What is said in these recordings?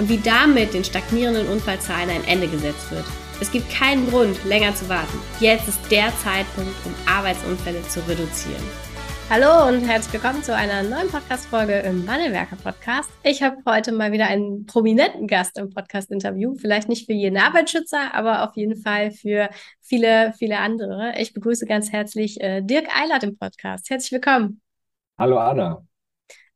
und wie damit den stagnierenden Unfallzahlen ein Ende gesetzt wird. Es gibt keinen Grund, länger zu warten. Jetzt ist der Zeitpunkt, um Arbeitsunfälle zu reduzieren. Hallo und herzlich willkommen zu einer neuen Podcast-Folge im Wandelwerker Podcast. Ich habe heute mal wieder einen prominenten Gast im Podcast-Interview. Vielleicht nicht für jeden Arbeitsschützer, aber auf jeden Fall für viele, viele andere. Ich begrüße ganz herzlich äh, Dirk Eilert im Podcast. Herzlich willkommen. Hallo Anna.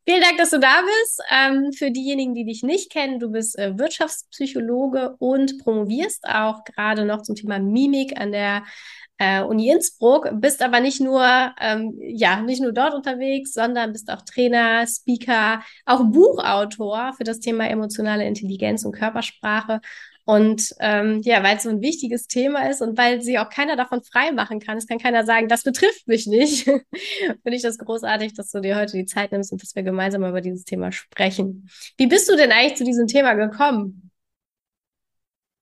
Vielen Dank, dass du da bist. Ähm, für diejenigen, die dich nicht kennen, du bist äh, Wirtschaftspsychologe und promovierst auch gerade noch zum Thema Mimik an der äh, Uni Innsbruck, bist aber nicht nur, ähm, ja, nicht nur dort unterwegs, sondern bist auch Trainer, Speaker, auch Buchautor für das Thema emotionale Intelligenz und Körpersprache und ähm, ja, weil es so ein wichtiges Thema ist und weil sie auch keiner davon frei machen kann. Es kann keiner sagen, das betrifft mich nicht. Finde ich das großartig, dass du dir heute die Zeit nimmst und dass wir gemeinsam über dieses Thema sprechen. Wie bist du denn eigentlich zu diesem Thema gekommen?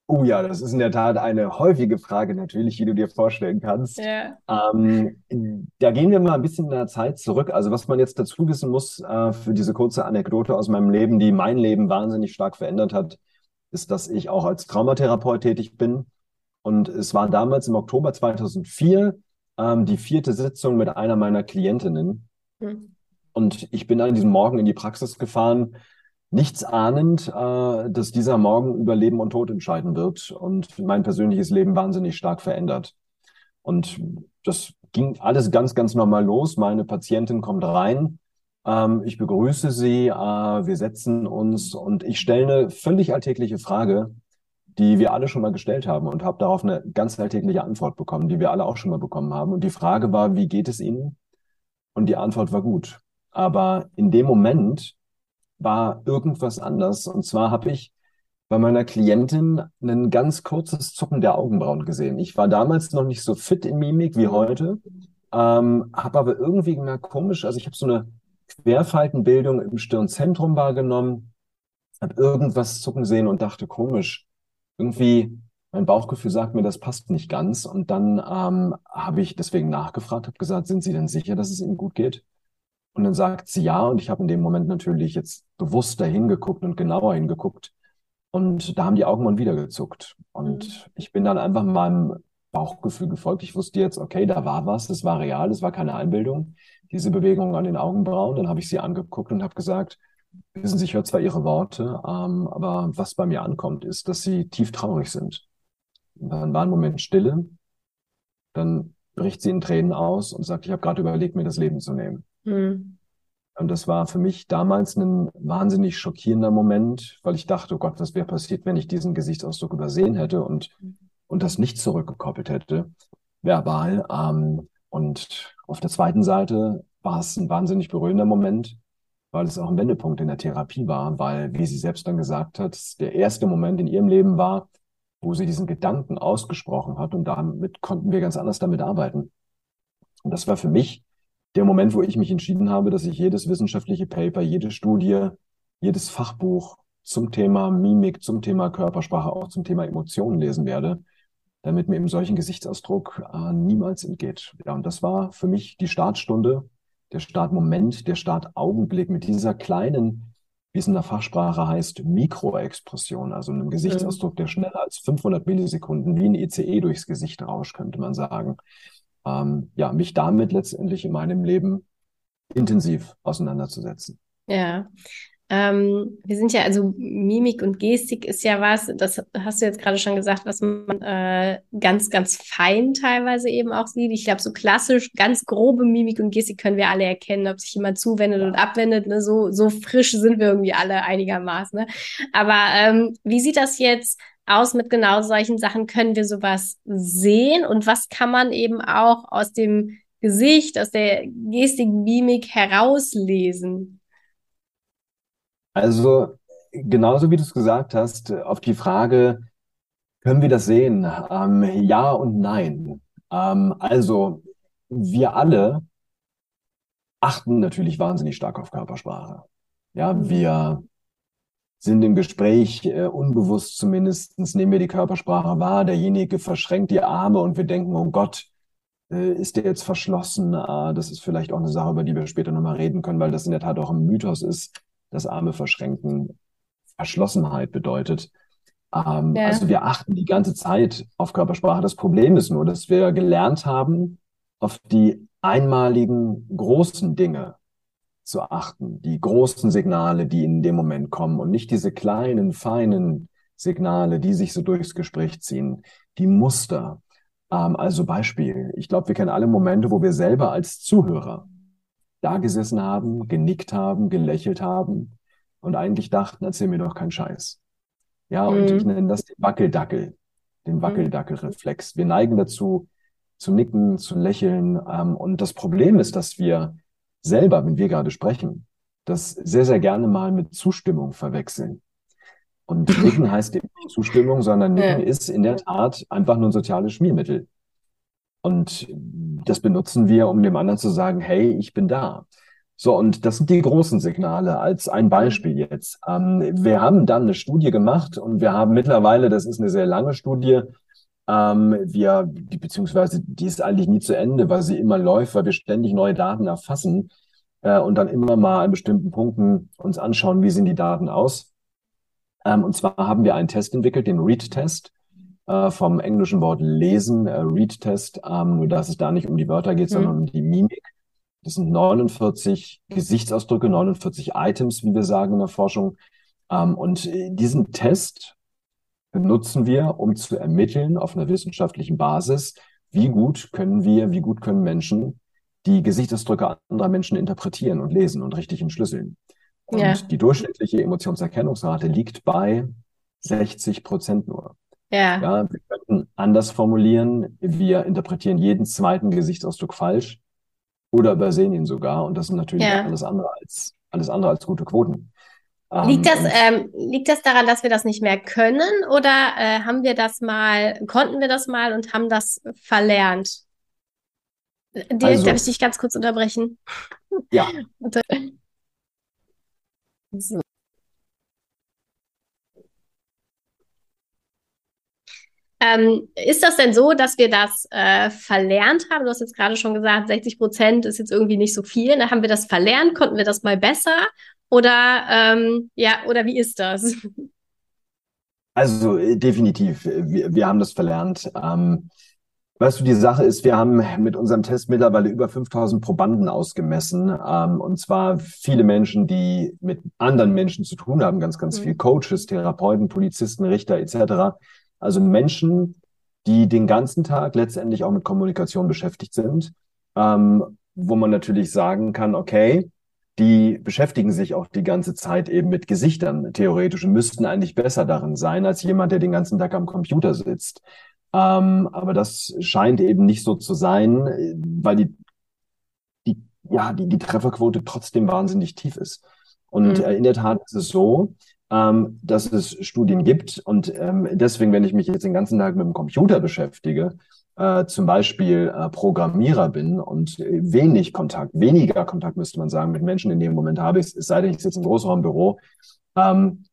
Oh ja, das ist in der Tat eine häufige Frage natürlich, wie du dir vorstellen kannst. Ja. Ähm, da gehen wir mal ein bisschen in der Zeit zurück. Also was man jetzt dazu wissen muss äh, für diese kurze Anekdote aus meinem Leben, die mein Leben wahnsinnig stark verändert hat, ist, dass ich auch als Traumatherapeut tätig bin. Und es war damals im Oktober 2004 ähm, die vierte Sitzung mit einer meiner Klientinnen. Mhm. Und ich bin an diesem Morgen in die Praxis gefahren, nichts ahnend, äh, dass dieser Morgen über Leben und Tod entscheiden wird und mein persönliches Leben wahnsinnig stark verändert. Und das ging alles ganz, ganz normal los. Meine Patientin kommt rein ähm, ich begrüße Sie, äh, wir setzen uns und ich stelle eine völlig alltägliche Frage, die wir alle schon mal gestellt haben und habe darauf eine ganz alltägliche Antwort bekommen, die wir alle auch schon mal bekommen haben. Und die Frage war, wie geht es Ihnen? Und die Antwort war gut. Aber in dem Moment war irgendwas anders. Und zwar habe ich bei meiner Klientin ein ganz kurzes Zucken der Augenbrauen gesehen. Ich war damals noch nicht so fit in Mimik wie heute, ähm, habe aber irgendwie gemerkt, komisch, also ich habe so eine Querfaltenbildung im Stirnzentrum wahrgenommen, habe irgendwas zucken sehen und dachte, komisch, irgendwie mein Bauchgefühl sagt mir, das passt nicht ganz. Und dann ähm, habe ich deswegen nachgefragt, habe gesagt, sind Sie denn sicher, dass es Ihnen gut geht? Und dann sagt sie ja. Und ich habe in dem Moment natürlich jetzt bewusster hingeguckt und genauer hingeguckt. Und da haben die Augen mal wieder gezuckt. Und mhm. ich bin dann einfach meinem Bauchgefühl gefolgt. Ich wusste jetzt, okay, da war was, es war real, es war keine Einbildung diese Bewegung an den Augenbrauen. Dann habe ich sie angeguckt und habe gesagt, wissen Sie, ich höre zwar Ihre Worte, ähm, aber was bei mir ankommt, ist, dass Sie tief traurig sind. Und dann war ein Moment Stille. Dann bricht sie in Tränen aus und sagt, ich habe gerade überlegt, mir das Leben zu nehmen. Mhm. Und das war für mich damals ein wahnsinnig schockierender Moment, weil ich dachte, oh Gott, was wäre passiert, wenn ich diesen Gesichtsausdruck übersehen hätte und, und das nicht zurückgekoppelt hätte, verbal. Ähm, und auf der zweiten Seite war es ein wahnsinnig berührender Moment, weil es auch ein Wendepunkt in der Therapie war, weil, wie sie selbst dann gesagt hat, der erste Moment in ihrem Leben war, wo sie diesen Gedanken ausgesprochen hat und damit konnten wir ganz anders damit arbeiten. Und das war für mich der Moment, wo ich mich entschieden habe, dass ich jedes wissenschaftliche Paper, jede Studie, jedes Fachbuch zum Thema Mimik, zum Thema Körpersprache, auch zum Thema Emotionen lesen werde, damit mir eben solchen Gesichtsausdruck äh, niemals entgeht. Ja, und das war für mich die Startstunde, der Startmoment, der Startaugenblick mit dieser kleinen, wie es in der Fachsprache heißt, Mikroexpression, also einem Gesichtsausdruck, der schneller als 500 Millisekunden wie ein ECE durchs Gesicht rauscht, könnte man sagen. Ähm, ja, mich damit letztendlich in meinem Leben intensiv auseinanderzusetzen. Ja, ähm, wir sind ja, also Mimik und Gestik ist ja was, das hast du jetzt gerade schon gesagt, was man äh, ganz, ganz fein teilweise eben auch sieht. Ich glaube, so klassisch, ganz grobe Mimik und Gestik können wir alle erkennen, ob sich jemand zuwendet und abwendet. Ne? So, so frisch sind wir irgendwie alle einigermaßen. Ne? Aber ähm, wie sieht das jetzt aus mit genau solchen Sachen? Können wir sowas sehen? Und was kann man eben auch aus dem Gesicht, aus der Gestik, Mimik herauslesen? Also genauso wie du es gesagt hast, auf die Frage, können wir das sehen? Ähm, ja und nein. Ähm, also, wir alle achten natürlich wahnsinnig stark auf Körpersprache. Ja, mhm. wir sind im Gespräch, äh, unbewusst zumindestens nehmen wir die Körpersprache wahr. Derjenige verschränkt die Arme und wir denken, oh Gott, äh, ist der jetzt verschlossen? Ah, das ist vielleicht auch eine Sache, über die wir später nochmal reden können, weil das in der Tat auch ein Mythos ist, dass Arme verschränken Verschlossenheit bedeutet. Ähm, ja. Also wir achten die ganze Zeit auf Körpersprache. Das Problem ist nur, dass wir gelernt haben, auf die einmaligen großen Dinge zu achten, die großen Signale, die in dem Moment kommen und nicht diese kleinen, feinen Signale, die sich so durchs Gespräch ziehen, die Muster. Ähm, also Beispiel, ich glaube, wir kennen alle Momente, wo wir selber als Zuhörer da gesessen haben, genickt haben, gelächelt haben und eigentlich dachten, erzähl mir doch keinen Scheiß. Ja, und mhm. ich nenne das den Wackeldackel, den mhm. Wackeldackelreflex. Wir neigen dazu, zu nicken, zu lächeln. Ähm, und das Problem ist, dass wir selber, wenn wir gerade sprechen, das sehr, sehr gerne mal mit Zustimmung verwechseln. Und Nicken heißt eben nicht Zustimmung, sondern Nicken ja. ist in der Tat einfach nur ein soziales Schmiermittel. Und das benutzen wir, um dem anderen zu sagen, hey, ich bin da. So, und das sind die großen Signale als ein Beispiel jetzt. Ähm, wir haben dann eine Studie gemacht und wir haben mittlerweile, das ist eine sehr lange Studie, ähm, wir, die, beziehungsweise die ist eigentlich nie zu Ende, weil sie immer läuft, weil wir ständig neue Daten erfassen äh, und dann immer mal an bestimmten Punkten uns anschauen, wie sehen die Daten aus. Ähm, und zwar haben wir einen Test entwickelt, den Read-Test äh, vom englischen Wort lesen, äh, Read-Test, ähm, nur dass es da nicht um die Wörter geht, mhm. sondern um die Mimik. Das sind 49 Gesichtsausdrücke, 49 Items, wie wir sagen in der Forschung. Ähm, und äh, diesen Test nutzen wir, um zu ermitteln auf einer wissenschaftlichen Basis, wie gut können wir, wie gut können Menschen die Gesichtsausdrücke anderer Menschen interpretieren und lesen und richtig entschlüsseln. Und ja. die durchschnittliche Emotionserkennungsrate liegt bei 60 Prozent nur. Ja. ja. Wir könnten anders formulieren, wir interpretieren jeden zweiten Gesichtsausdruck falsch oder übersehen ihn sogar. Und das sind natürlich ja. alles andere als, alles andere als gute Quoten. Liegt das, ähm, liegt das daran, dass wir das nicht mehr können oder äh, haben wir das mal, konnten wir das mal und haben das verlernt? Dirk, also, darf ich dich ganz kurz unterbrechen? Ja. so. Ähm, ist das denn so, dass wir das äh, verlernt haben? Du hast jetzt gerade schon gesagt, 60 Prozent ist jetzt irgendwie nicht so viel. Da haben wir das verlernt? Konnten wir das mal besser? Oder ähm, ja, oder wie ist das? Also äh, definitiv, wir, wir haben das verlernt. Ähm, weißt du, die Sache ist, wir haben mit unserem Test mittlerweile über 5000 Probanden ausgemessen. Ähm, und zwar viele Menschen, die mit anderen Menschen zu tun haben, ganz, ganz mhm. viel Coaches, Therapeuten, Polizisten, Richter etc. Also Menschen, die den ganzen Tag letztendlich auch mit Kommunikation beschäftigt sind, ähm, wo man natürlich sagen kann, okay, die beschäftigen sich auch die ganze Zeit eben mit Gesichtern theoretisch müssten eigentlich besser darin sein als jemand, der den ganzen Tag am Computer sitzt. Ähm, aber das scheint eben nicht so zu sein, weil die, die, ja, die, die Trefferquote trotzdem wahnsinnig tief ist. Und mhm. in der Tat ist es so, ähm, dass es Studien gibt. Und ähm, deswegen, wenn ich mich jetzt den ganzen Tag mit dem Computer beschäftige, äh, zum Beispiel äh, Programmierer bin und wenig Kontakt, weniger Kontakt müsste man sagen, mit Menschen in dem Moment habe ich, es sei denn, ich sitze im Großraumbüro, ähm,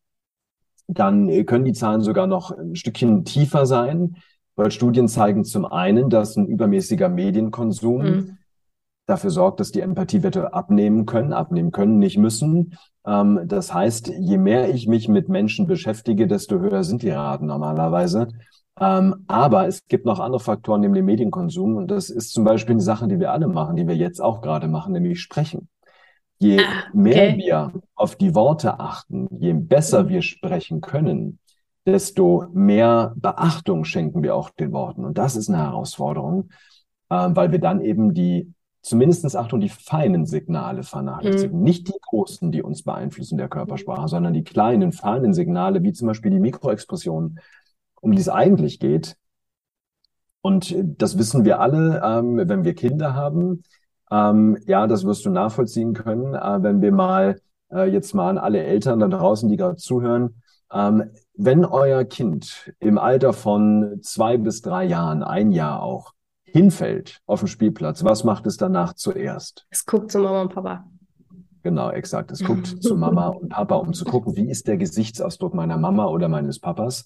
dann können die Zahlen sogar noch ein Stückchen tiefer sein, weil Studien zeigen zum einen, dass ein übermäßiger Medienkonsum mhm. Dafür sorgt, dass die Empathiewerte abnehmen können, abnehmen können, nicht müssen. Ähm, das heißt, je mehr ich mich mit Menschen beschäftige, desto höher sind die Raten normalerweise. Ähm, aber es gibt noch andere Faktoren neben dem Medienkonsum und das ist zum Beispiel eine Sache, die wir alle machen, die wir jetzt auch gerade machen, nämlich sprechen. Je ah, okay. mehr wir auf die Worte achten, je besser wir sprechen können, desto mehr Beachtung schenken wir auch den Worten. Und das ist eine Herausforderung, äh, weil wir dann eben die, zumindestens Achtung, die feinen Signale vernachlässigen. Mhm. Nicht die großen, die uns beeinflussen der Körpersprache, sondern die kleinen, feinen Signale, wie zum Beispiel die Mikroexpressionen, um die es eigentlich geht. Und das wissen wir alle, ähm, wenn wir Kinder haben. Ähm, ja, das wirst du nachvollziehen können, äh, wenn wir mal äh, jetzt mal an alle Eltern da draußen, die gerade zuhören. Ähm, wenn euer Kind im Alter von zwei bis drei Jahren, ein Jahr auch, hinfällt auf dem Spielplatz, was macht es danach zuerst? Es guckt zu Mama und Papa. Genau, exakt. Es guckt zu Mama und Papa, um zu gucken, wie ist der Gesichtsausdruck meiner Mama oder meines Papas.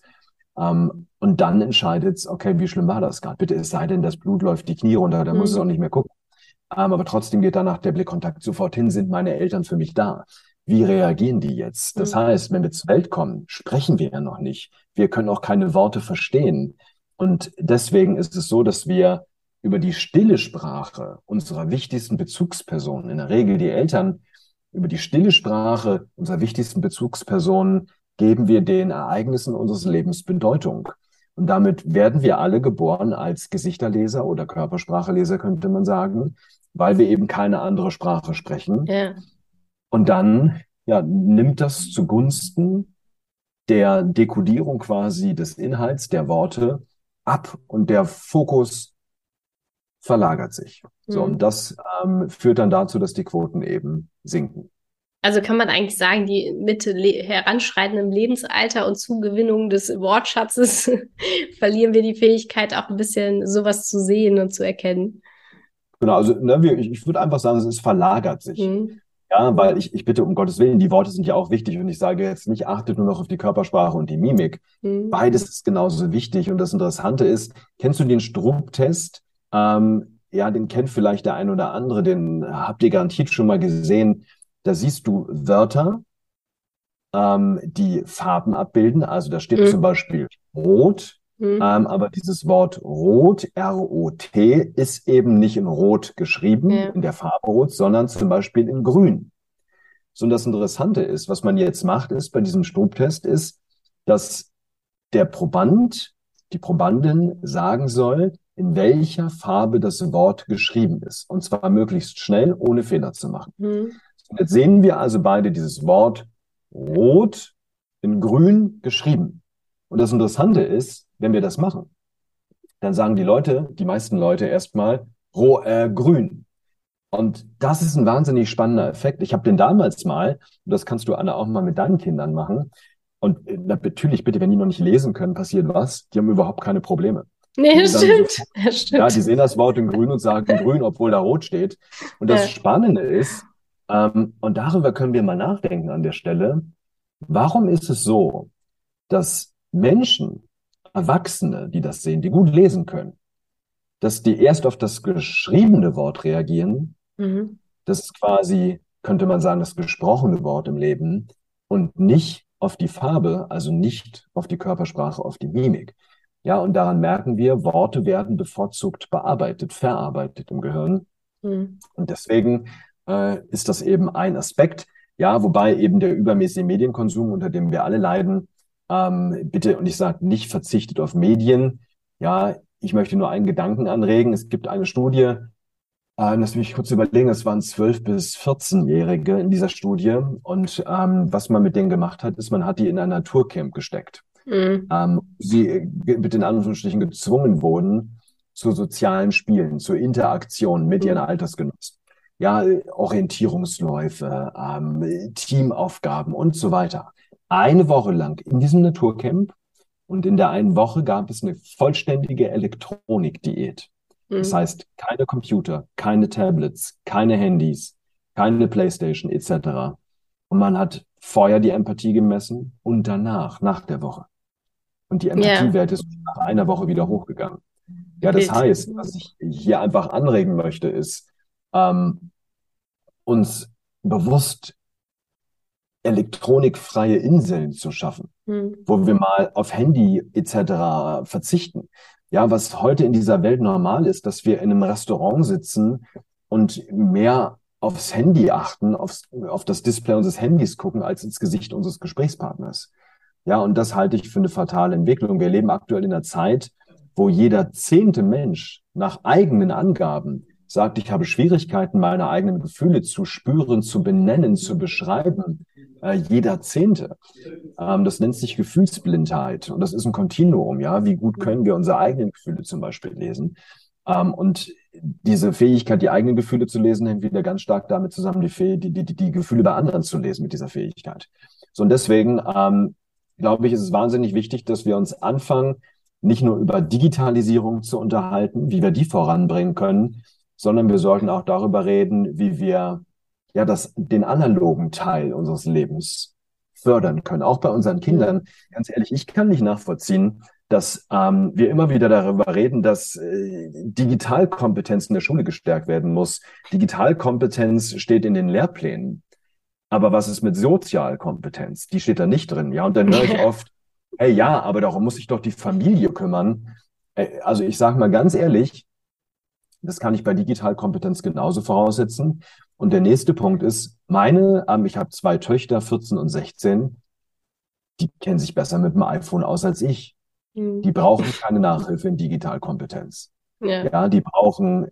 Ähm, und dann entscheidet es, okay, wie schlimm war das gerade? Bitte, es sei denn, das Blut läuft die Knie runter, dann mhm. muss es auch nicht mehr gucken. Ähm, aber trotzdem geht danach der Blickkontakt sofort hin, sind meine Eltern für mich da? Wie reagieren die jetzt? Das mhm. heißt, wenn wir zur Welt kommen, sprechen wir ja noch nicht. Wir können auch keine Worte verstehen. Und deswegen ist es so, dass wir über die stille Sprache unserer wichtigsten Bezugspersonen, in der Regel die Eltern, über die stille Sprache unserer wichtigsten Bezugspersonen geben wir den Ereignissen unseres Lebens Bedeutung. Und damit werden wir alle geboren als Gesichterleser oder Körperspracheleser, könnte man sagen, weil wir eben keine andere Sprache sprechen. Ja. Und dann ja, nimmt das zugunsten der Dekodierung quasi des Inhalts der Worte ab und der Fokus verlagert sich. Mhm. So, und das ähm, führt dann dazu, dass die Quoten eben sinken. Also kann man eigentlich sagen, die Mitte le heranschreitenden Lebensalter und Zugewinnung des Wortschatzes verlieren wir die Fähigkeit, auch ein bisschen sowas zu sehen und zu erkennen. Genau, also ne, wir, ich, ich würde einfach sagen, es verlagert sich. Mhm. Ja, weil ich, ich bitte um Gottes Willen, die Worte sind ja auch wichtig und ich sage jetzt nicht, achtet nur noch auf die Körpersprache und die Mimik. Mhm. Beides ist genauso wichtig und das Interessante ist, kennst du den Strupp-Test? Ähm, ja, den kennt vielleicht der ein oder andere, den habt ihr garantiert schon mal gesehen. Da siehst du Wörter, ähm, die Farben abbilden. Also da steht mhm. zum Beispiel rot, mhm. ähm, aber dieses Wort rot, R-O-T, ist eben nicht in rot geschrieben, ja. in der Farbe rot, sondern zum Beispiel in grün. So, und das Interessante ist, was man jetzt macht, ist bei diesem Strobtest, ist, dass der Proband, die Probandin sagen soll, in welcher Farbe das Wort geschrieben ist. Und zwar möglichst schnell, ohne Fehler zu machen. Mhm. Jetzt sehen wir also beide dieses Wort rot in grün geschrieben. Und das Interessante ist, wenn wir das machen, dann sagen die Leute, die meisten Leute erstmal roh, äh, grün. Und das ist ein wahnsinnig spannender Effekt. Ich habe den damals mal, und das kannst du Anna auch mal mit deinen Kindern machen. Und äh, natürlich, bitte, wenn die noch nicht lesen können, passiert was. Die haben überhaupt keine Probleme. Nee, das stimmt. So, das stimmt. Ja, die sehen das Wort in grün und sagen grün, obwohl da rot steht. Und das ja. Spannende ist, ähm, und darüber können wir mal nachdenken an der Stelle. Warum ist es so, dass Menschen, Erwachsene, die das sehen, die gut lesen können, dass die erst auf das geschriebene Wort reagieren, mhm. das ist quasi, könnte man sagen, das gesprochene Wort im Leben und nicht auf die Farbe, also nicht auf die Körpersprache, auf die Mimik. Ja, und daran merken wir, Worte werden bevorzugt bearbeitet, verarbeitet im Gehirn. Mhm. Und deswegen äh, ist das eben ein Aspekt. Ja, wobei eben der übermäßige Medienkonsum, unter dem wir alle leiden, ähm, bitte, und ich sage nicht verzichtet auf Medien. Ja, ich möchte nur einen Gedanken anregen. Es gibt eine Studie, äh, lass mich kurz überlegen, es waren 12- bis 14-Jährige in dieser Studie. Und ähm, was man mit denen gemacht hat, ist, man hat die in ein Naturcamp gesteckt. Mhm. Ähm, sie mit den Anführungsstrichen gezwungen wurden zu sozialen Spielen, zur Interaktion mit mhm. ihren Altersgenossen ja, Orientierungsläufe, ähm, Teamaufgaben und so weiter. Eine Woche lang in diesem Naturcamp und in der einen Woche gab es eine vollständige Elektronikdiät. Mhm. Das heißt, keine Computer, keine Tablets, keine Handys, keine Playstation etc. Und man hat vorher die Empathie gemessen und danach, nach der Woche. Und die Empathiewerte yeah. sind nach einer Woche wieder hochgegangen. Ja, das Bild. heißt, was ich hier einfach anregen möchte, ist, ähm, uns bewusst elektronikfreie Inseln zu schaffen, hm. wo wir mal auf Handy etc. verzichten. Ja, was heute in dieser Welt normal ist, dass wir in einem Restaurant sitzen und mehr aufs Handy achten, aufs, auf das Display unseres Handys gucken, als ins Gesicht unseres Gesprächspartners. Ja, und das halte ich für eine fatale Entwicklung. Wir leben aktuell in einer Zeit, wo jeder zehnte Mensch nach eigenen Angaben sagt, ich habe Schwierigkeiten, meine eigenen Gefühle zu spüren, zu benennen, zu beschreiben, äh, jeder Zehnte. Ähm, das nennt sich Gefühlsblindheit und das ist ein Kontinuum, ja. Wie gut können wir unsere eigenen Gefühle zum Beispiel lesen? Ähm, und diese Fähigkeit, die eigenen Gefühle zu lesen, hängt wieder ganz stark damit zusammen, die, die, die, die Gefühle bei anderen zu lesen mit dieser Fähigkeit. So und deswegen ähm, glaube ich, ist es wahnsinnig wichtig, dass wir uns anfangen, nicht nur über Digitalisierung zu unterhalten, wie wir die voranbringen können, sondern wir sollten auch darüber reden, wie wir ja das, den analogen Teil unseres Lebens fördern können, auch bei unseren Kindern. Ganz ehrlich, ich kann nicht nachvollziehen, dass ähm, wir immer wieder darüber reden, dass äh, Digitalkompetenz in der Schule gestärkt werden muss. Digitalkompetenz steht in den Lehrplänen. Aber was ist mit Sozialkompetenz? Die steht da nicht drin. Ja, und dann höre ich oft, hey, ja, aber darum muss sich doch die Familie kümmern. Äh, also ich sage mal ganz ehrlich, das kann ich bei Digitalkompetenz genauso voraussetzen. Und der nächste Punkt ist, meine, ähm, ich habe zwei Töchter, 14 und 16, die kennen sich besser mit dem iPhone aus als ich. Mhm. Die brauchen keine Nachhilfe in Digitalkompetenz. Ja. ja, die brauchen,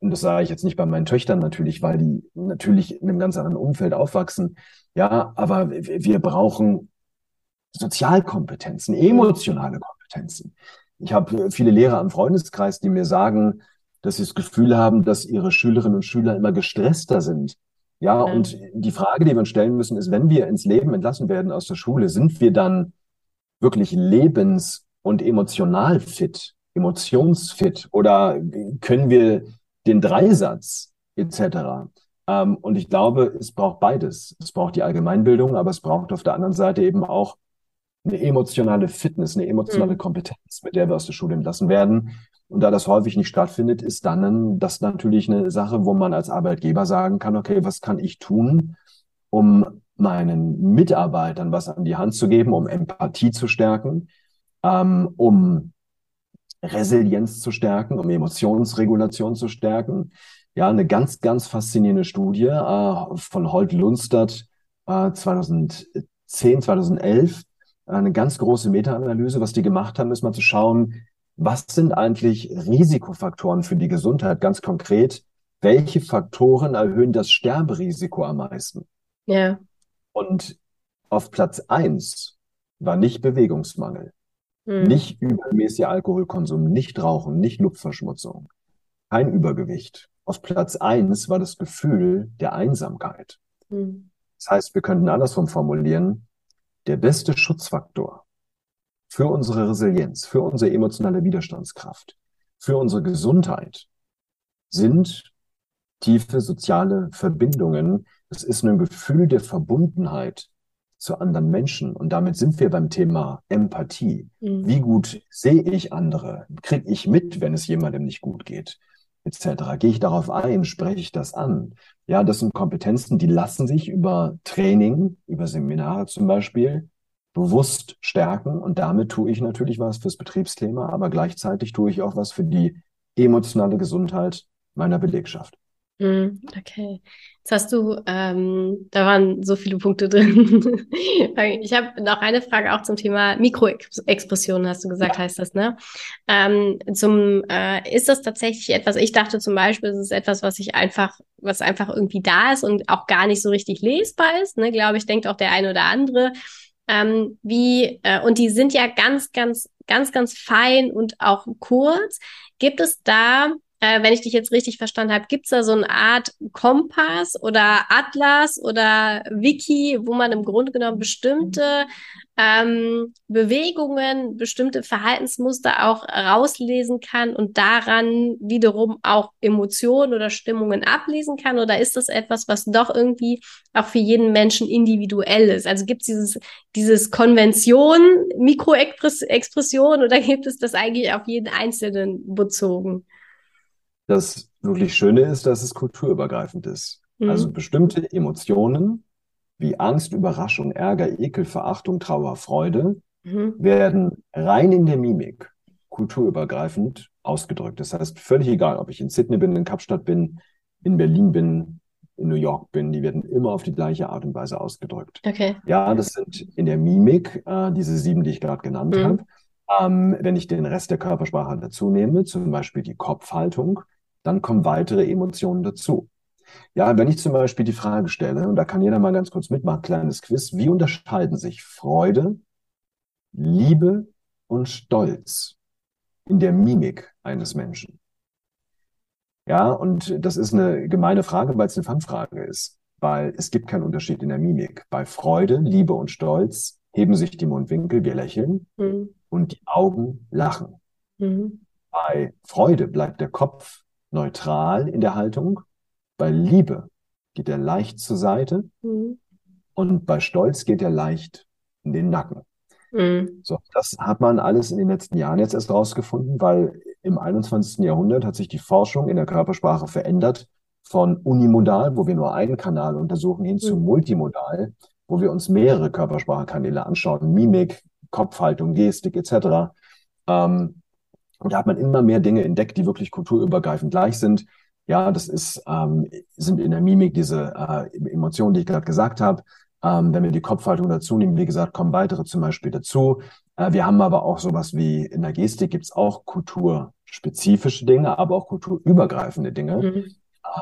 und das sage ich jetzt nicht bei meinen Töchtern natürlich, weil die natürlich in einem ganz anderen Umfeld aufwachsen. Ja, aber wir brauchen Sozialkompetenzen, emotionale Kompetenzen. Ich habe viele Lehrer am Freundeskreis, die mir sagen, dass sie das Gefühl haben, dass ihre Schülerinnen und Schüler immer gestresster sind. Ja, ja, und die Frage, die wir uns stellen müssen, ist, wenn wir ins Leben entlassen werden aus der Schule, sind wir dann wirklich lebens- und emotional fit, emotionsfit oder können wir den Dreisatz etc. Ähm, und ich glaube, es braucht beides. Es braucht die Allgemeinbildung, aber es braucht auf der anderen Seite eben auch eine emotionale Fitness, eine emotionale mhm. Kompetenz, mit der wir aus der Schule entlassen werden. Und da das häufig nicht stattfindet, ist dann das natürlich eine Sache, wo man als Arbeitgeber sagen kann, okay, was kann ich tun, um meinen Mitarbeitern was an die Hand zu geben, um Empathie zu stärken, ähm, um Resilienz zu stärken, um Emotionsregulation zu stärken. Ja, eine ganz, ganz faszinierende Studie äh, von Holt Lundstadt äh, 2010, 2011. Eine ganz große Meta-Analyse. Was die gemacht haben, ist mal zu schauen, was sind eigentlich Risikofaktoren für die Gesundheit? Ganz konkret, welche Faktoren erhöhen das Sterberisiko am meisten? Ja. Und auf Platz eins war nicht Bewegungsmangel, hm. nicht übermäßiger Alkoholkonsum, nicht Rauchen, nicht Luftverschmutzung, kein Übergewicht. Auf Platz eins war das Gefühl der Einsamkeit. Hm. Das heißt, wir könnten andersrum formulieren, der beste Schutzfaktor für unsere Resilienz, für unsere emotionale Widerstandskraft, für unsere Gesundheit sind tiefe soziale Verbindungen, es ist ein Gefühl der Verbundenheit zu anderen Menschen. Und damit sind wir beim Thema Empathie. Mhm. Wie gut sehe ich andere? Kriege ich mit, wenn es jemandem nicht gut geht? Etc. Gehe ich darauf ein? Spreche ich das an? Ja, das sind Kompetenzen, die lassen sich über Training, über Seminare zum Beispiel, bewusst stärken. Und damit tue ich natürlich was fürs Betriebsthema, aber gleichzeitig tue ich auch was für die emotionale Gesundheit meiner Belegschaft. Hm, okay. Jetzt hast du, ähm, da waren so viele Punkte drin. ich habe noch eine Frage auch zum Thema Mikroexpressionen, hast du gesagt, ja. heißt das, ne? Ähm, zum, äh, ist das tatsächlich etwas, ich dachte zum Beispiel, es ist etwas, was ich einfach, was einfach irgendwie da ist und auch gar nicht so richtig lesbar ist, ne? Glaube ich, denkt auch der eine oder andere. Ähm, wie, äh, und die sind ja ganz, ganz, ganz, ganz fein und auch kurz. Gibt es da äh, wenn ich dich jetzt richtig verstanden habe, gibt es da so eine Art Kompass oder Atlas oder Wiki, wo man im Grunde genommen bestimmte ähm, Bewegungen, bestimmte Verhaltensmuster auch rauslesen kann und daran wiederum auch Emotionen oder Stimmungen ablesen kann? Oder ist das etwas, was doch irgendwie auch für jeden Menschen individuell ist? Also gibt es dieses, dieses Konvention, Mikroexpression oder gibt es das eigentlich auf jeden Einzelnen bezogen? Das wirklich Schöne ist, dass es kulturübergreifend ist. Mhm. Also bestimmte Emotionen wie Angst, Überraschung, Ärger, Ekel, Verachtung, Trauer, Freude mhm. werden rein in der Mimik kulturübergreifend ausgedrückt. Das heißt, völlig egal, ob ich in Sydney bin, in Kapstadt bin, in Berlin bin, in New York bin, die werden immer auf die gleiche Art und Weise ausgedrückt. Okay. Ja, das sind in der Mimik äh, diese sieben, die ich gerade genannt mhm. habe. Ähm, wenn ich den Rest der Körpersprache dazu nehme, zum Beispiel die Kopfhaltung, dann kommen weitere Emotionen dazu. Ja, wenn ich zum Beispiel die Frage stelle, und da kann jeder mal ganz kurz mitmachen, kleines Quiz, wie unterscheiden sich Freude, Liebe und Stolz in der Mimik eines Menschen? Ja, und das ist eine gemeine Frage, weil es eine Fangfrage ist. Weil es gibt keinen Unterschied in der Mimik. Bei Freude, Liebe und Stolz heben sich die Mundwinkel, wir lächeln mhm. und die Augen lachen. Mhm. Bei Freude bleibt der Kopf neutral in der Haltung. Bei Liebe geht er leicht zur Seite. Mhm. Und bei Stolz geht er leicht in den Nacken. Mhm. So, das hat man alles in den letzten Jahren jetzt erst rausgefunden, weil im 21. Jahrhundert hat sich die Forschung in der Körpersprache verändert von unimodal, wo wir nur einen Kanal untersuchen, hin mhm. zu multimodal, wo wir uns mehrere Körpersprachkanäle anschauen, Mimik, Kopfhaltung, Gestik etc. Ähm, und da hat man immer mehr Dinge entdeckt, die wirklich kulturübergreifend gleich sind. Ja, das ist, ähm, sind in der Mimik diese äh, Emotionen, die ich gerade gesagt habe. Ähm, wenn wir die Kopfhaltung dazu nehmen, wie gesagt, kommen weitere zum Beispiel dazu. Äh, wir haben aber auch sowas wie in der Gestik gibt's auch kulturspezifische Dinge, aber auch kulturübergreifende Dinge. Mhm.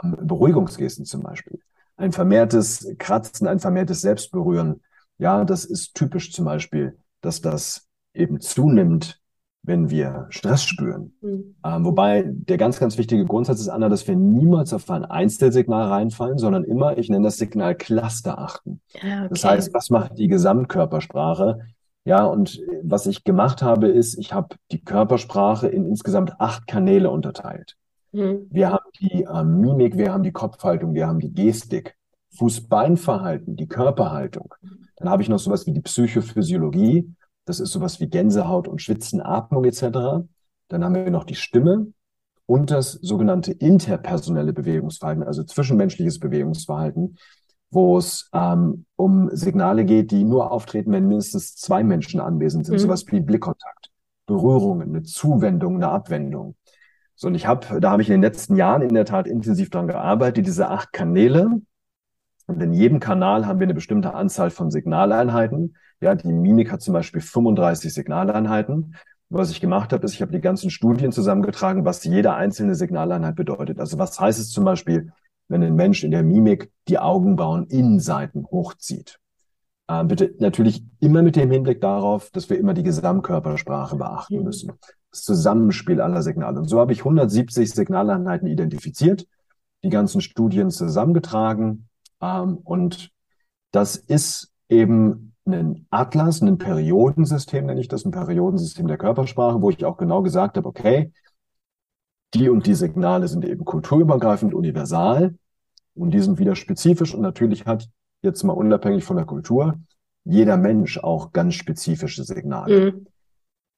Ähm, Beruhigungsgesten zum Beispiel. Ein vermehrtes Kratzen, ein vermehrtes Selbstberühren. Ja, das ist typisch zum Beispiel, dass das eben zunimmt, wenn wir Stress spüren. Mhm. Ähm, wobei der ganz, ganz wichtige Grundsatz ist, Anna, dass wir niemals auf ein Einzelsignal reinfallen, sondern immer, ich nenne das Signal Cluster achten. Ja, okay. Das heißt, was macht die Gesamtkörpersprache? Ja, und was ich gemacht habe, ist, ich habe die Körpersprache in insgesamt acht Kanäle unterteilt. Mhm. Wir haben die äh, Mimik, wir haben die Kopfhaltung, wir haben die Gestik, Fuß-Bein-Verhalten, die Körperhaltung. Dann habe ich noch sowas wie die Psychophysiologie, das ist sowas wie Gänsehaut und Schwitzen, Atmung etc. Dann haben wir noch die Stimme und das sogenannte interpersonelle Bewegungsverhalten, also zwischenmenschliches Bewegungsverhalten, wo es ähm, um Signale geht, die nur auftreten, wenn mindestens zwei Menschen anwesend sind. Mhm. Sowas wie Blickkontakt, Berührungen, eine Zuwendung, eine Abwendung. So, und ich habe, da habe ich in den letzten Jahren in der Tat intensiv dran gearbeitet, diese acht Kanäle. Und in jedem Kanal haben wir eine bestimmte Anzahl von Signaleinheiten. Ja, die Mimik hat zum Beispiel 35 Signaleinheiten. Was ich gemacht habe, ist, ich habe die ganzen Studien zusammengetragen, was jede einzelne Signaleinheit bedeutet. Also was heißt es zum Beispiel, wenn ein Mensch in der Mimik die Augenbrauen Innenseiten hochzieht? Äh, bitte natürlich immer mit dem Hinblick darauf, dass wir immer die Gesamtkörpersprache beachten müssen. Das Zusammenspiel aller Signale. Und so habe ich 170 Signaleinheiten identifiziert, die ganzen Studien zusammengetragen. Ähm, und das ist eben einen Atlas, ein Periodensystem nenne ich das, ein Periodensystem der Körpersprache, wo ich auch genau gesagt habe, okay, die und die Signale sind eben kulturübergreifend universal und die sind wieder spezifisch und natürlich hat jetzt mal unabhängig von der Kultur jeder Mensch auch ganz spezifische Signale. Mhm.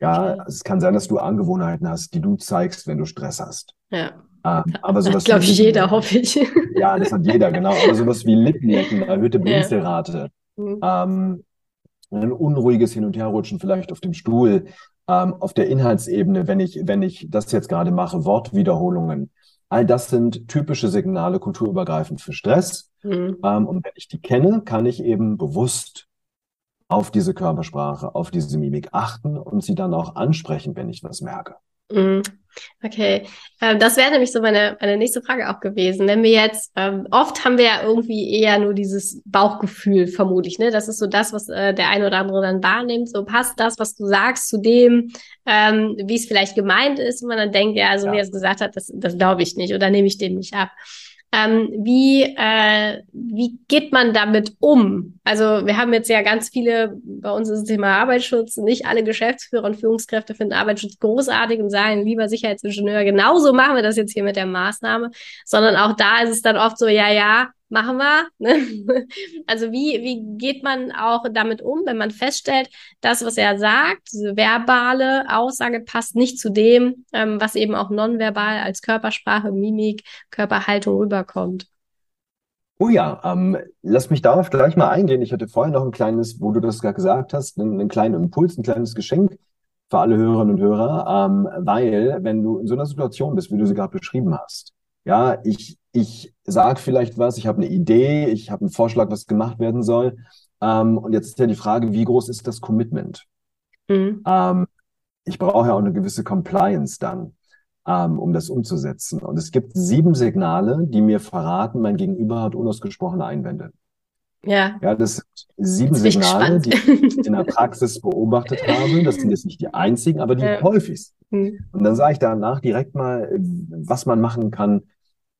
Ja, es kann sein, dass du Angewohnheiten hast, die du zeigst, wenn du Stress hast. Ja. Ähm, aber sowas glaube ich jeder, hoffe ich. Ja, das hat jeder, genau. Aber sowas wie Lippenlecken, erhöhte Blinzelrate, ja. mhm. ähm, ein unruhiges Hin- und Herrutschen vielleicht auf dem Stuhl, ähm, auf der Inhaltsebene, wenn ich, wenn ich das jetzt gerade mache, Wortwiederholungen. All das sind typische Signale kulturübergreifend für Stress. Mhm. Ähm, und wenn ich die kenne, kann ich eben bewusst auf diese Körpersprache, auf diese Mimik achten und sie dann auch ansprechen, wenn ich was merke. Mhm. Okay, ähm, das wäre nämlich so meine, meine nächste Frage auch gewesen. Wenn wir jetzt, ähm, oft haben wir ja irgendwie eher nur dieses Bauchgefühl, vermutlich, ne? Das ist so das, was äh, der eine oder andere dann wahrnimmt. So passt das, was du sagst, zu dem, ähm, wie es vielleicht gemeint ist, und man dann denkt, ja, also ja. wie er es gesagt hat, das, das glaube ich nicht oder nehme ich dem nicht ab. Ähm, wie, äh, wie geht man damit um? Also wir haben jetzt ja ganz viele, bei uns ist das Thema Arbeitsschutz, nicht alle Geschäftsführer und Führungskräfte finden Arbeitsschutz großartig und sagen, lieber Sicherheitsingenieur, genauso machen wir das jetzt hier mit der Maßnahme, sondern auch da ist es dann oft so, ja, ja, machen wir. Ne? Also wie, wie geht man auch damit um, wenn man feststellt, das, was er sagt, diese verbale Aussage passt nicht zu dem, ähm, was eben auch nonverbal als Körpersprache, Mimik, Körperhaltung rüberkommt. Oh ja, ähm, lass mich darauf gleich mal eingehen. Ich hatte vorher noch ein kleines, wo du das gerade gesagt hast, einen, einen kleinen Impuls, ein kleines Geschenk für alle Hörerinnen und Hörer, ähm, weil wenn du in so einer Situation bist, wie du sie gerade beschrieben hast, ja, ich, ich sage vielleicht was, ich habe eine Idee, ich habe einen Vorschlag, was gemacht werden soll. Ähm, und jetzt ist ja die Frage, wie groß ist das Commitment? Mhm. Ähm, ich brauche ja auch eine gewisse Compliance dann, ähm, um das umzusetzen. Und es gibt sieben Signale, die mir verraten, mein Gegenüber hat unausgesprochene Einwände. Ja. Ja, das sind sieben Signale, die ich in der Praxis beobachtet habe. Das sind jetzt nicht die einzigen, aber die ja. häufigsten. Mhm. Und dann sage ich danach direkt mal, was man machen kann,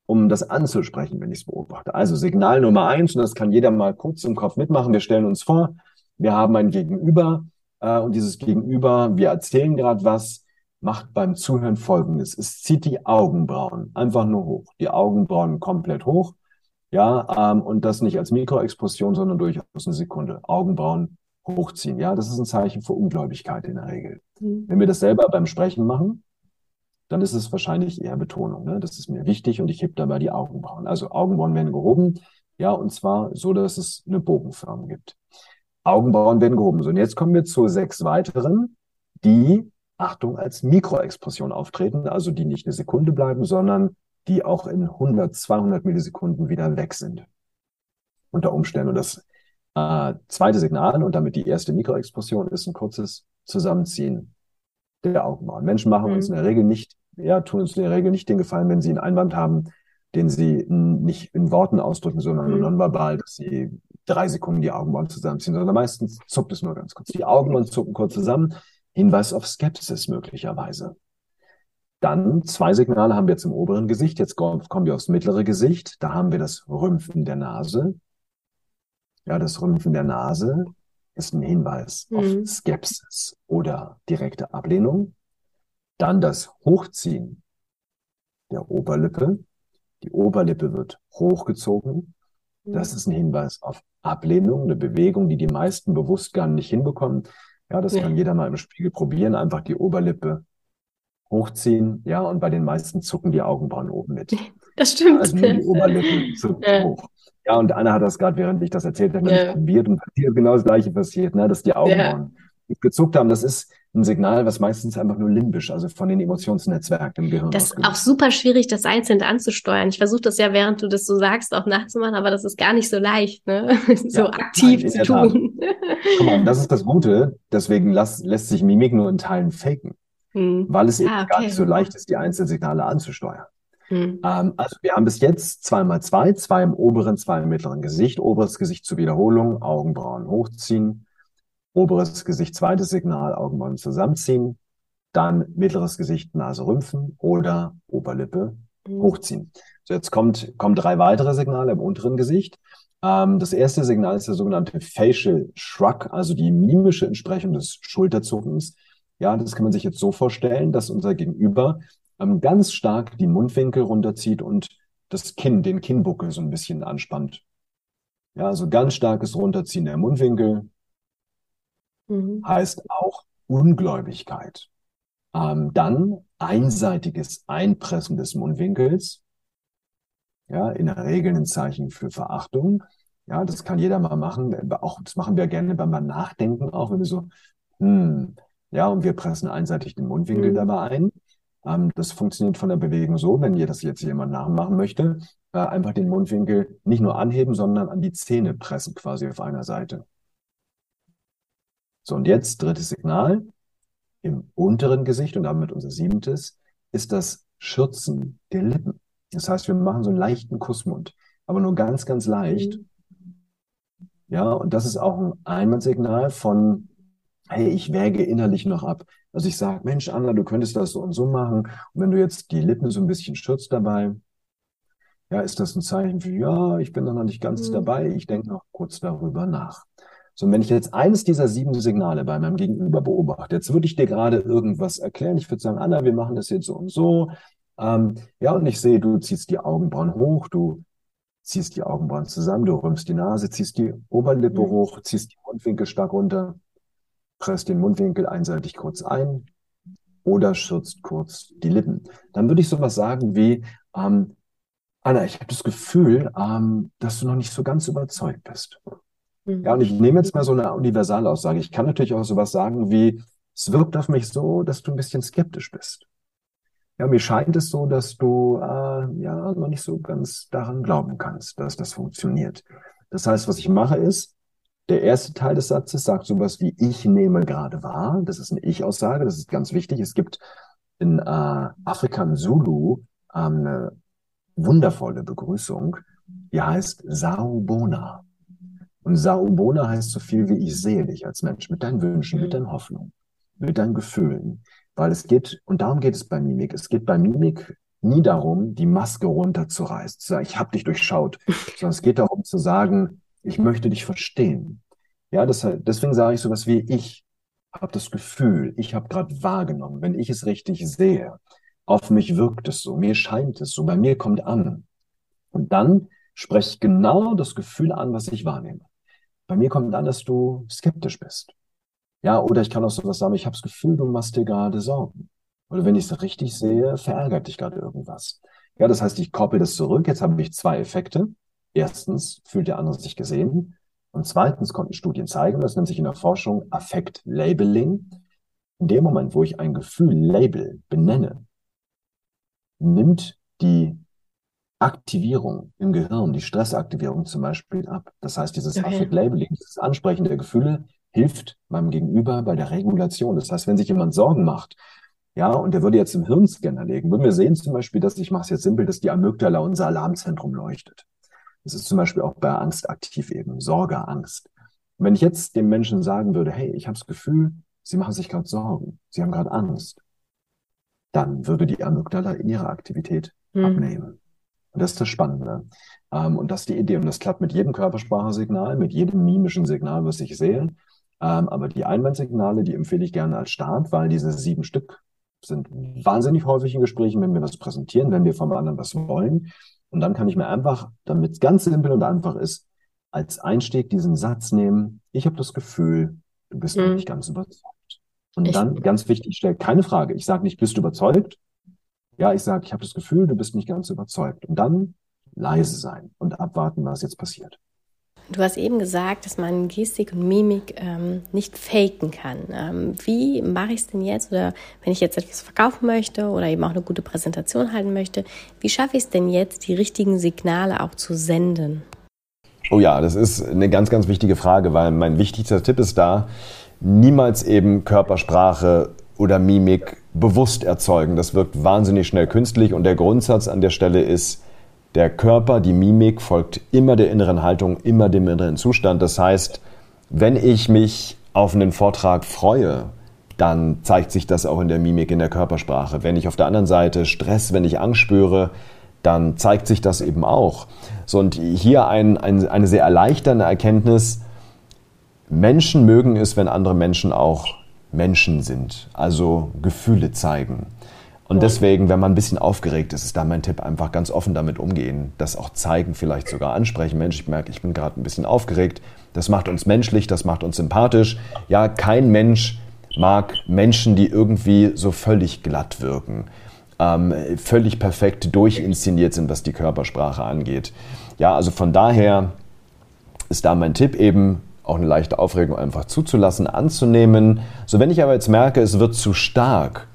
um das anzusprechen, wenn ich es beobachte. Also Signal Nummer eins, und das kann jeder mal kurz im Kopf mitmachen. Wir stellen uns vor, wir haben ein Gegenüber äh, und dieses Gegenüber, wir erzählen gerade was, macht beim Zuhören Folgendes. Es zieht die Augenbrauen einfach nur hoch. Die Augenbrauen komplett hoch. Ja, ähm, und das nicht als Mikroexpression, sondern durchaus eine Sekunde. Augenbrauen hochziehen. Ja, das ist ein Zeichen für Ungläubigkeit in der Regel. Mhm. Wenn wir das selber beim Sprechen machen, dann ist es wahrscheinlich eher Betonung. Ne? Das ist mir wichtig und ich heb dabei die Augenbrauen. Also Augenbrauen werden gehoben, ja, und zwar so, dass es eine Bogenform gibt. Augenbrauen werden gehoben. So, und jetzt kommen wir zu sechs weiteren, die, Achtung, als Mikroexpression auftreten, also die nicht eine Sekunde bleiben, sondern die auch in 100, 200 Millisekunden wieder weg sind. Unter Umständen. Und das äh, zweite Signal und damit die erste Mikroexpression ist ein kurzes Zusammenziehen der Augenbrauen. Menschen machen mhm. uns in der Regel nicht ja, tun uns in der Regel nicht den Gefallen, wenn sie einen Einwand haben, den sie nicht in Worten ausdrücken, sondern mhm. nonverbal, dass sie drei Sekunden die Augenbrauen zusammenziehen, sondern meistens zuckt es nur ganz kurz. Die Augenbrauen zucken kurz zusammen. Hinweis auf Skepsis möglicherweise. Dann zwei Signale haben wir jetzt im oberen Gesicht. Jetzt kommen wir aufs mittlere Gesicht. Da haben wir das Rümpfen der Nase. Ja, das Rümpfen der Nase ist ein Hinweis mhm. auf Skepsis oder direkte Ablehnung. Dann das Hochziehen der Oberlippe. Die Oberlippe wird hochgezogen. Das ist ein Hinweis auf Ablehnung, eine Bewegung, die die meisten bewusst gar nicht hinbekommen. Ja, das ja. kann jeder mal im Spiegel probieren. Einfach die Oberlippe hochziehen. Ja, und bei den meisten zucken die Augenbrauen oben mit. Das stimmt. Also nur die Oberlippe zuckt ja. hoch. Ja, und Anna hat das gerade, während ich das erzählt habe, ja. probiert und hier genau das Gleiche passiert, ne, dass die Augenbrauen ja. Gezuckt haben. Das ist ein Signal, was meistens einfach nur limbisch, also von den Emotionsnetzwerken im Gehirn Das ist auch super schwierig, das einzeln anzusteuern. Ich versuche das ja, während du das so sagst, auch nachzumachen, aber das ist gar nicht so leicht, ne? so ja, aktiv nein, zu tun. Guck mal, das ist das Gute. Deswegen las, lässt sich Mimik nur in Teilen faken, hm. weil es eben ah, okay. gar nicht so leicht ist, die einzelnen Signale anzusteuern. Hm. Ähm, also wir haben bis jetzt zwei mal zwei, zwei im oberen, zwei im mittleren Gesicht, oberes Gesicht zur Wiederholung, Augenbrauen hochziehen, oberes Gesicht, zweites Signal, Augenbrauen zusammenziehen, dann mittleres Gesicht, Nase rümpfen oder Oberlippe mhm. hochziehen. So, jetzt kommt, kommen drei weitere Signale im unteren Gesicht. Ähm, das erste Signal ist der sogenannte Facial Shrug, also die mimische Entsprechung des Schulterzuckens. Ja, das kann man sich jetzt so vorstellen, dass unser Gegenüber ähm, ganz stark die Mundwinkel runterzieht und das Kinn, den Kinnbuckel so ein bisschen anspannt. Ja, also ganz starkes Runterziehen der Mundwinkel, mhm. heißt auch Ungläubigkeit. Ähm, dann einseitiges Einpressen des Mundwinkels. Ja, in der Regel ein Zeichen für Verachtung. Ja, das kann jeder mal machen. Auch, das machen wir gerne beim Nachdenken, auch wenn wir so, hm, ja, und wir pressen einseitig den Mundwinkel mhm. dabei ein. Ähm, das funktioniert von der Bewegung so, wenn ihr das jetzt jemand nachmachen möchte, äh, einfach den Mundwinkel nicht nur anheben, sondern an die Zähne pressen, quasi auf einer Seite. So, und jetzt drittes Signal im unteren Gesicht und damit unser siebentes ist das Schürzen der Lippen. Das heißt, wir machen so einen leichten Kussmund, aber nur ganz, ganz leicht. Ja, und das ist auch ein Einwandsignal von, hey, ich wäge innerlich noch ab. Also ich sage, Mensch, Anna, du könntest das so und so machen. Und wenn du jetzt die Lippen so ein bisschen schürzt dabei, ja, ist das ein Zeichen für, ja, ich bin noch nicht ganz mhm. dabei, ich denke noch kurz darüber nach. So, und wenn ich jetzt eines dieser sieben Signale bei meinem Gegenüber beobachte, jetzt würde ich dir gerade irgendwas erklären. Ich würde sagen, Anna, wir machen das jetzt so und so. Ähm, ja, und ich sehe, du ziehst die Augenbrauen hoch, du ziehst die Augenbrauen zusammen, du rümpst die Nase, ziehst die Oberlippe mhm. hoch, ziehst die Mundwinkel stark runter, presst den Mundwinkel einseitig kurz ein oder schürzt kurz die Lippen. Dann würde ich sowas sagen wie, ähm, Anna, ich habe das Gefühl, ähm, dass du noch nicht so ganz überzeugt bist. Ja, und ich nehme jetzt mal so eine Universalaussage. Ich kann natürlich auch sowas sagen wie, es wirkt auf mich so, dass du ein bisschen skeptisch bist. Ja, mir scheint es so, dass du äh, ja noch nicht so ganz daran glauben kannst, dass das funktioniert. Das heißt, was ich mache ist, der erste Teil des Satzes sagt sowas wie ich nehme gerade wahr. Das ist eine Ich-Aussage, das ist ganz wichtig. Es gibt in äh, Afrikan Zulu ähm, eine wundervolle Begrüßung, die heißt Saubona. Und Saubona heißt so viel wie ich sehe dich als Mensch mit deinen Wünschen, mit mhm. deinen Hoffnungen, mit deinen Gefühlen. Weil es geht, und darum geht es bei Mimik. Es geht bei Mimik nie darum, die Maske runterzureißen, zu sagen, ich habe dich durchschaut, sondern es geht darum zu sagen, ich möchte dich verstehen. Ja, das, deswegen sage ich sowas wie, ich habe das Gefühl, ich habe gerade wahrgenommen, wenn ich es richtig sehe, auf mich wirkt es so, mir scheint es so, bei mir kommt an. Und dann spreche ich genau das Gefühl an, was ich wahrnehme. Bei mir kommt an, dass du skeptisch bist. Ja, oder ich kann auch sowas sagen, ich habe das Gefühl, du machst dir gerade Sorgen. Oder wenn ich es richtig sehe, verärgert dich gerade irgendwas. Ja, das heißt, ich koppel das zurück. Jetzt habe ich zwei Effekte. Erstens fühlt der andere sich gesehen. Und zweitens konnten Studien zeigen, das nennt sich in der Forschung Affekt-Labeling. In dem Moment, wo ich ein Gefühl label, benenne, nimmt die Aktivierung im Gehirn, die Stressaktivierung zum Beispiel ab. Das heißt, dieses okay. Affect-Labeling, dieses Ansprechen der Gefühle hilft meinem Gegenüber bei der Regulation. Das heißt, wenn sich jemand Sorgen macht, ja, und der würde jetzt im Hirnscanner legen, würden wir sehen zum Beispiel, dass, ich mache es jetzt simpel, dass die Amygdala unser Alarmzentrum leuchtet. Das ist zum Beispiel auch bei Angst aktiv eben, Sorge, Angst. Und wenn ich jetzt dem Menschen sagen würde, hey, ich habe das Gefühl, Sie machen sich gerade Sorgen, Sie haben gerade Angst, dann würde die Amygdala in ihrer Aktivität hm. abnehmen. Und das ist das Spannende. Ähm, und das ist die Idee. Und das klappt mit jedem Körpersprachesignal, mit jedem mimischen Signal, was ich sehe. Ähm, aber die Einwandsignale, die empfehle ich gerne als Start, weil diese sieben Stück sind wahnsinnig häufig in Gesprächen, wenn wir was präsentieren, wenn wir vom anderen was wollen. Und dann kann ich mir einfach, damit es ganz simpel und einfach ist, als Einstieg diesen Satz nehmen, ich habe das Gefühl, du bist mhm. nicht ganz überzeugt. Und ich dann, ganz wichtig, stell keine Frage. Ich sage nicht, bist du überzeugt? Ja, ich sage, ich habe das Gefühl, du bist nicht ganz überzeugt. Und dann leise sein und abwarten, was jetzt passiert. Du hast eben gesagt, dass man Gestik und Mimik ähm, nicht faken kann. Ähm, wie mache ich es denn jetzt? Oder wenn ich jetzt etwas verkaufen möchte oder eben auch eine gute Präsentation halten möchte, wie schaffe ich es denn jetzt, die richtigen Signale auch zu senden? Oh ja, das ist eine ganz, ganz wichtige Frage, weil mein wichtigster Tipp ist da, niemals eben Körpersprache oder Mimik bewusst erzeugen. Das wirkt wahnsinnig schnell künstlich und der Grundsatz an der Stelle ist, der Körper, die Mimik folgt immer der inneren Haltung, immer dem inneren Zustand. Das heißt, wenn ich mich auf einen Vortrag freue, dann zeigt sich das auch in der Mimik, in der Körpersprache. Wenn ich auf der anderen Seite Stress, wenn ich Angst spüre, dann zeigt sich das eben auch. So, und hier ein, ein, eine sehr erleichternde Erkenntnis. Menschen mögen es, wenn andere Menschen auch Menschen sind, also Gefühle zeigen. Und deswegen, wenn man ein bisschen aufgeregt ist, ist da mein Tipp einfach ganz offen damit umgehen, das auch zeigen, vielleicht sogar ansprechen. Mensch, ich merke, ich bin gerade ein bisschen aufgeregt. Das macht uns menschlich, das macht uns sympathisch. Ja, kein Mensch mag Menschen, die irgendwie so völlig glatt wirken, ähm, völlig perfekt durchinszeniert sind, was die Körpersprache angeht. Ja, also von daher ist da mein Tipp eben, auch eine leichte Aufregung einfach zuzulassen, anzunehmen. So, wenn ich aber jetzt merke, es wird zu stark,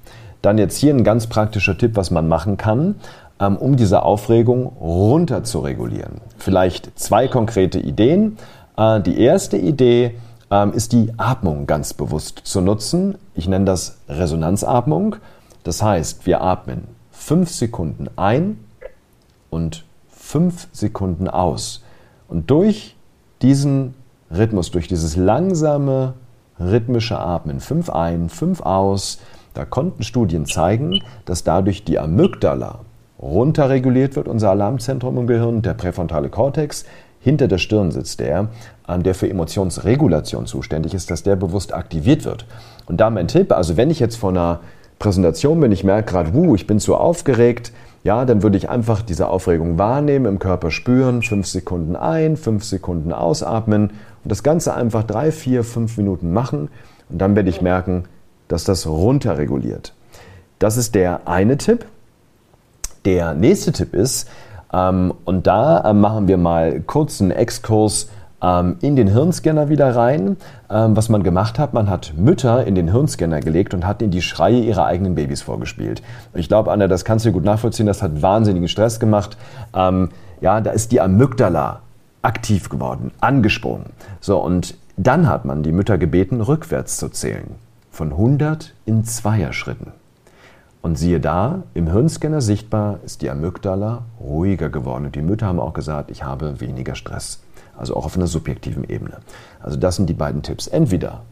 dann jetzt hier ein ganz praktischer Tipp, was man machen kann, ähm, um diese Aufregung runter zu regulieren. Vielleicht zwei konkrete Ideen. Äh, die erste Idee ähm, ist die Atmung ganz bewusst zu nutzen. Ich nenne das Resonanzatmung. Das heißt, wir atmen fünf Sekunden ein und fünf Sekunden aus. Und durch diesen Rhythmus, durch dieses langsame rhythmische Atmen, fünf ein, fünf aus, da konnten Studien zeigen, dass dadurch die Amygdala runterreguliert wird, unser Alarmzentrum im Gehirn, der präfrontale Kortex. Hinter der Stirn sitzt der, der für Emotionsregulation zuständig ist, dass der bewusst aktiviert wird. Und da mein Tipp, also wenn ich jetzt vor einer Präsentation bin, ich merke gerade, uh, ich bin zu aufgeregt, ja, dann würde ich einfach diese Aufregung wahrnehmen, im Körper spüren, fünf Sekunden ein, fünf Sekunden ausatmen und das Ganze einfach drei, vier, fünf Minuten machen. Und dann werde ich merken, dass das runterreguliert. Das ist der eine Tipp. Der nächste Tipp ist, ähm, und da äh, machen wir mal kurz einen Exkurs ähm, in den Hirnscanner wieder rein. Ähm, was man gemacht hat, man hat Mütter in den Hirnscanner gelegt und hat ihnen die Schreie ihrer eigenen Babys vorgespielt. Ich glaube, Anna, das kannst du gut nachvollziehen, das hat wahnsinnigen Stress gemacht. Ähm, ja, da ist die Amygdala aktiv geworden, angesprungen. So, und dann hat man die Mütter gebeten, rückwärts zu zählen von 100 in Zweierschritten. Und siehe da, im Hirnscanner sichtbar ist die Amygdala ruhiger geworden. Und die Mütter haben auch gesagt, ich habe weniger Stress. Also auch auf einer subjektiven Ebene. Also das sind die beiden Tipps. Entweder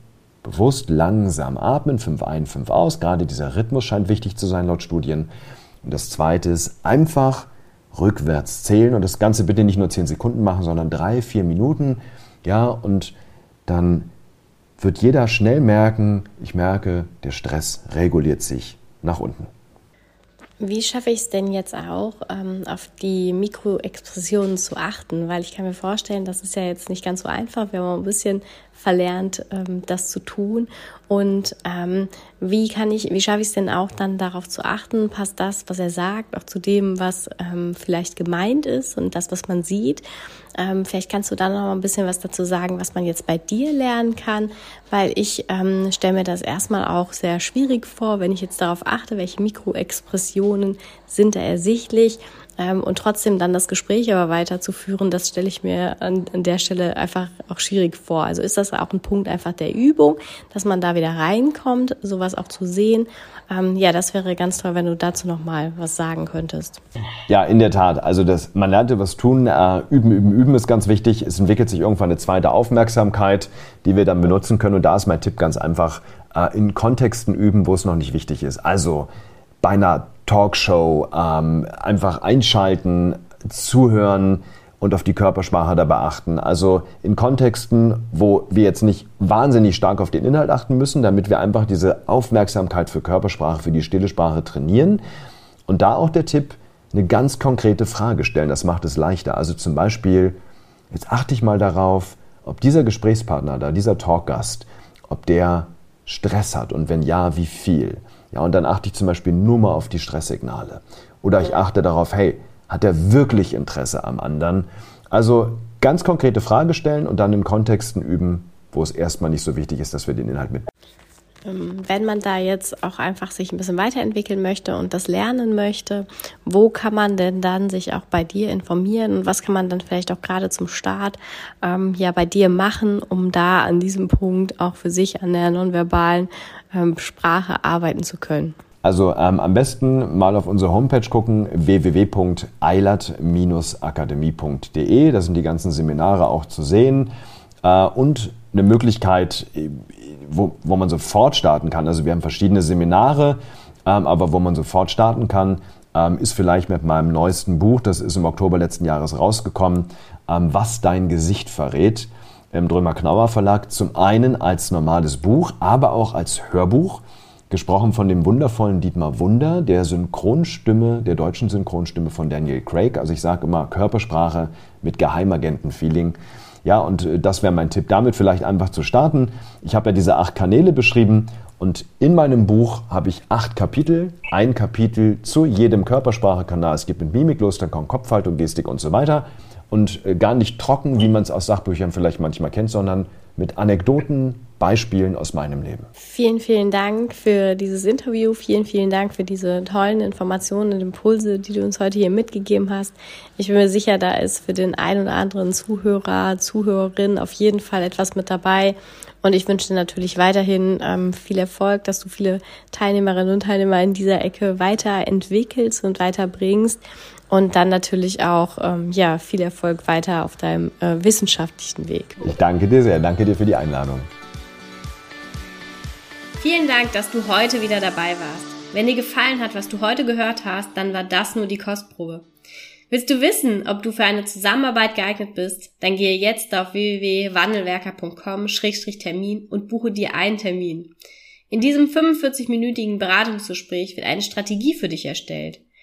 bewusst langsam atmen, 5 ein, 5 aus. Gerade dieser Rhythmus scheint wichtig zu sein laut Studien. Und das zweite ist einfach rückwärts zählen und das Ganze bitte nicht nur 10 Sekunden machen, sondern drei, vier Minuten. Ja, und dann wird jeder schnell merken, ich merke, der Stress reguliert sich nach unten. Wie schaffe ich es denn jetzt auch, ähm, auf die Mikroexpressionen zu achten? Weil ich kann mir vorstellen, das ist ja jetzt nicht ganz so einfach. Wir haben ein bisschen verlernt, ähm, das zu tun. Und ähm, wie kann ich, wie schaffe ich es denn auch dann darauf zu achten? Passt das, was er sagt, auch zu dem, was ähm, vielleicht gemeint ist und das, was man sieht? Ähm, vielleicht kannst du da noch mal ein bisschen was dazu sagen, was man jetzt bei dir lernen kann, weil ich ähm, stelle mir das erstmal auch sehr schwierig vor, wenn ich jetzt darauf achte, welche Mikroexpressionen sind da ersichtlich ähm, und trotzdem dann das Gespräch aber weiterzuführen, das stelle ich mir an, an der Stelle einfach auch schwierig vor. Also ist das auch ein Punkt einfach der Übung, dass man da wieder reinkommt, sowas auch zu sehen. Ähm, ja, das wäre ganz toll, wenn du dazu noch mal was sagen könntest. Ja, in der Tat. Also das, man lernte was tun. Äh, üben, üben, üben ist ganz wichtig. Es entwickelt sich irgendwann eine zweite Aufmerksamkeit, die wir dann benutzen können. Und da ist mein Tipp ganz einfach, äh, in Kontexten üben, wo es noch nicht wichtig ist. Also bei einer Talkshow, ähm, einfach einschalten, zuhören und auf die Körpersprache dabei achten. Also in Kontexten, wo wir jetzt nicht wahnsinnig stark auf den Inhalt achten müssen, damit wir einfach diese Aufmerksamkeit für Körpersprache, für die stille Sprache trainieren. Und da auch der Tipp, eine ganz konkrete Frage stellen. Das macht es leichter. Also zum Beispiel, jetzt achte ich mal darauf, ob dieser Gesprächspartner da, dieser Talkgast, ob der Stress hat und wenn ja, wie viel. Ja, und dann achte ich zum Beispiel nur mal auf die Stresssignale. Oder ich achte darauf, hey, hat er wirklich Interesse am anderen? Also ganz konkrete Frage stellen und dann in Kontexten üben, wo es erstmal nicht so wichtig ist, dass wir den Inhalt mit. Ähm, wenn man da jetzt auch einfach sich ein bisschen weiterentwickeln möchte und das lernen möchte, wo kann man denn dann sich auch bei dir informieren und was kann man dann vielleicht auch gerade zum Start ähm, ja bei dir machen, um da an diesem Punkt auch für sich an der nonverbalen ähm, Sprache arbeiten zu können? Also ähm, am besten mal auf unsere Homepage gucken, www.eilert-akademie.de. Da sind die ganzen Seminare auch zu sehen. Äh, und eine Möglichkeit, wo, wo man sofort starten kann. Also wir haben verschiedene Seminare, ähm, aber wo man sofort starten kann, ähm, ist vielleicht mit meinem neuesten Buch, das ist im Oktober letzten Jahres rausgekommen, ähm, Was dein Gesicht verrät, im Drömer Knauer Verlag. Zum einen als normales Buch, aber auch als Hörbuch gesprochen von dem wundervollen Dietmar Wunder, der Synchronstimme, der deutschen Synchronstimme von Daniel Craig. Also ich sage immer Körpersprache mit Geheimagenten-Feeling. Ja, und äh, das wäre mein Tipp, damit vielleicht einfach zu starten. Ich habe ja diese acht Kanäle beschrieben und in meinem Buch habe ich acht Kapitel, ein Kapitel zu jedem Körpersprachekanal. Es gibt mit Mimik los, dann kommt Kopfhaltung, Gestik und so weiter. Und äh, gar nicht trocken, wie man es aus Sachbüchern vielleicht manchmal kennt, sondern mit Anekdoten, Beispielen aus meinem Leben. Vielen, vielen Dank für dieses Interview. Vielen, vielen Dank für diese tollen Informationen und Impulse, die du uns heute hier mitgegeben hast. Ich bin mir sicher, da ist für den einen oder anderen Zuhörer, Zuhörerin auf jeden Fall etwas mit dabei. Und ich wünsche dir natürlich weiterhin ähm, viel Erfolg, dass du viele Teilnehmerinnen und Teilnehmer in dieser Ecke weiterentwickelst und weiterbringst. Und dann natürlich auch ähm, ja, viel Erfolg weiter auf deinem äh, wissenschaftlichen Weg. Ich danke dir sehr. Danke dir für die Einladung. Vielen Dank, dass du heute wieder dabei warst. Wenn dir gefallen hat, was du heute gehört hast, dann war das nur die Kostprobe. Willst du wissen, ob du für eine Zusammenarbeit geeignet bist? Dann gehe jetzt auf www.wandelwerker.com-termin und buche dir einen Termin. In diesem 45-minütigen Beratungsgespräch wird eine Strategie für dich erstellt.